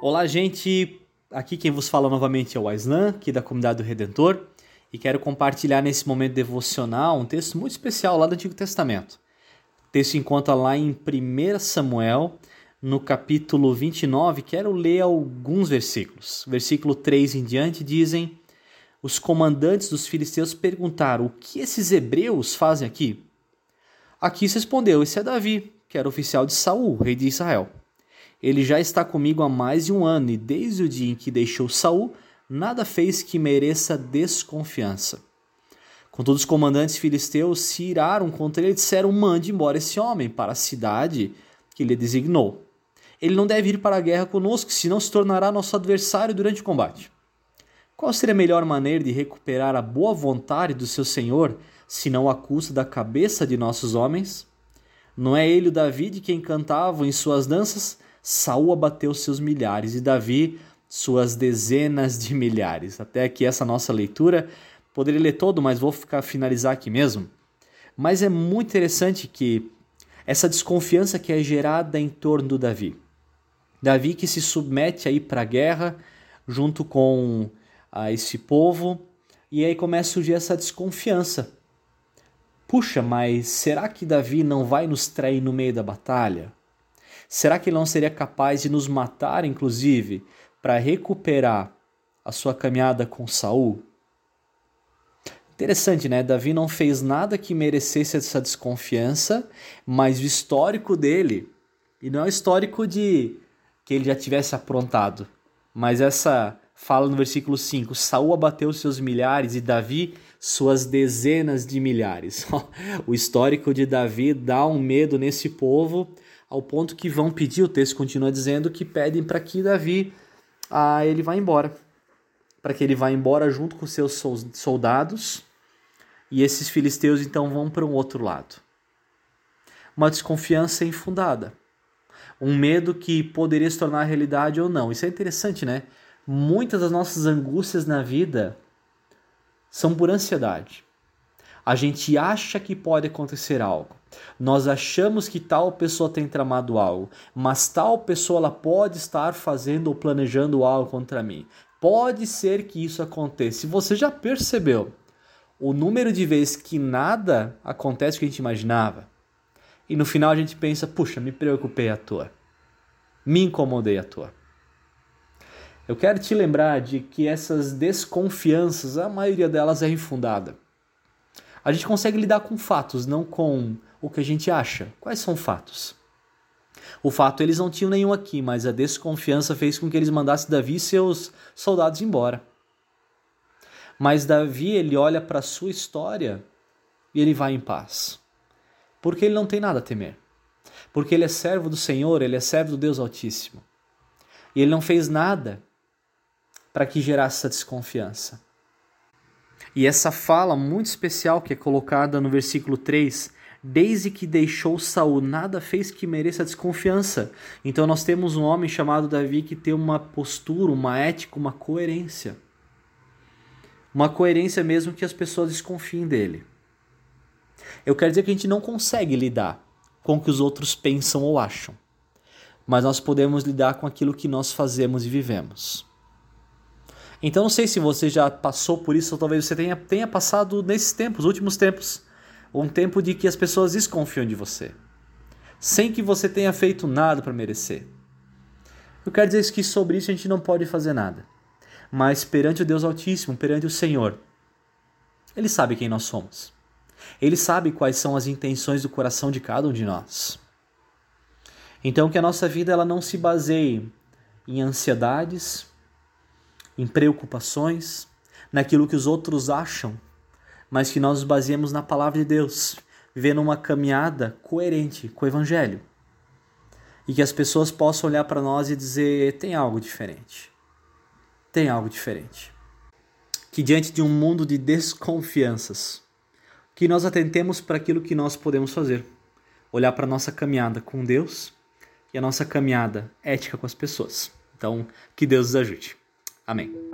Olá, gente. Aqui quem vos fala novamente é o Aislan, aqui da comunidade do Redentor, e quero compartilhar nesse momento devocional um texto muito especial lá do Antigo Testamento. O texto encontra lá em 1 Samuel, no capítulo 29, quero ler alguns versículos. Versículo 3 em diante dizem: Os comandantes dos filisteus perguntaram: O que esses hebreus fazem aqui? Aqui se respondeu: Esse é Davi, que era oficial de Saul, rei de Israel. Ele já está comigo há mais de um ano e desde o dia em que deixou Saul, nada fez que mereça desconfiança. Contudo, os comandantes filisteus se iraram contra ele e disseram: Mande embora esse homem para a cidade que lhe designou. Ele não deve ir para a guerra conosco, senão se tornará nosso adversário durante o combate. Qual seria a melhor maneira de recuperar a boa vontade do seu senhor, senão a custa da cabeça de nossos homens? Não é ele o Davi de quem cantavam em suas danças? Saul abateu seus milhares e Davi suas dezenas de milhares. Até aqui essa nossa leitura. Poderia ler todo, mas vou ficar finalizar aqui mesmo. Mas é muito interessante que essa desconfiança que é gerada em torno do Davi. Davi que se submete aí para a guerra junto com a esse povo e aí começa a surgir essa desconfiança. Puxa, mas será que Davi não vai nos trair no meio da batalha? Será que ele não seria capaz de nos matar, inclusive, para recuperar a sua caminhada com Saul? Interessante, né? Davi não fez nada que merecesse essa desconfiança, mas o histórico dele, e não é o histórico de que ele já tivesse aprontado, mas essa fala no versículo 5: Saul abateu seus milhares e Davi suas dezenas de milhares. o histórico de Davi dá um medo nesse povo ao ponto que vão pedir, o texto continua dizendo que pedem para que Davi ah, ele vá embora, para que ele vá embora junto com seus soldados, e esses filisteus então vão para um outro lado. Uma desconfiança infundada, um medo que poderia se tornar realidade ou não. Isso é interessante, né? Muitas das nossas angústias na vida são por ansiedade. A gente acha que pode acontecer algo. Nós achamos que tal pessoa tem tramado algo, mas tal pessoa ela pode estar fazendo ou planejando algo contra mim. Pode ser que isso aconteça. Se você já percebeu o número de vezes que nada acontece o que a gente imaginava, e no final a gente pensa, puxa, me preocupei à toa. Me incomodei à toa. Eu quero te lembrar de que essas desconfianças, a maioria delas é infundada. A gente consegue lidar com fatos, não com o que a gente acha. Quais são fatos? O fato eles não tinham nenhum aqui, mas a desconfiança fez com que eles mandassem Davi e seus soldados embora. Mas Davi ele olha para a sua história e ele vai em paz. Porque ele não tem nada a temer. Porque ele é servo do Senhor, ele é servo do Deus Altíssimo. E ele não fez nada para que gerasse essa desconfiança. E essa fala muito especial que é colocada no versículo 3, desde que deixou Saul, nada fez que mereça desconfiança. Então nós temos um homem chamado Davi que tem uma postura, uma ética, uma coerência. Uma coerência mesmo que as pessoas desconfiem dele. Eu quero dizer que a gente não consegue lidar com o que os outros pensam ou acham, mas nós podemos lidar com aquilo que nós fazemos e vivemos. Então não sei se você já passou por isso, ou talvez você tenha, tenha passado nesses tempos, últimos tempos, um tempo de que as pessoas desconfiam de você, sem que você tenha feito nada para merecer. Eu quero dizer que sobre isso a gente não pode fazer nada. Mas perante o Deus Altíssimo, perante o Senhor, Ele sabe quem nós somos. Ele sabe quais são as intenções do coração de cada um de nós. Então que a nossa vida ela não se baseie em ansiedades, em preocupações, naquilo que os outros acham, mas que nós nos baseemos na palavra de Deus, vivendo uma caminhada coerente com o Evangelho. E que as pessoas possam olhar para nós e dizer: tem algo diferente. Tem algo diferente. Que diante de um mundo de desconfianças, que nós atentemos para aquilo que nós podemos fazer. Olhar para a nossa caminhada com Deus e a nossa caminhada ética com as pessoas. Então, que Deus nos ajude. Amém.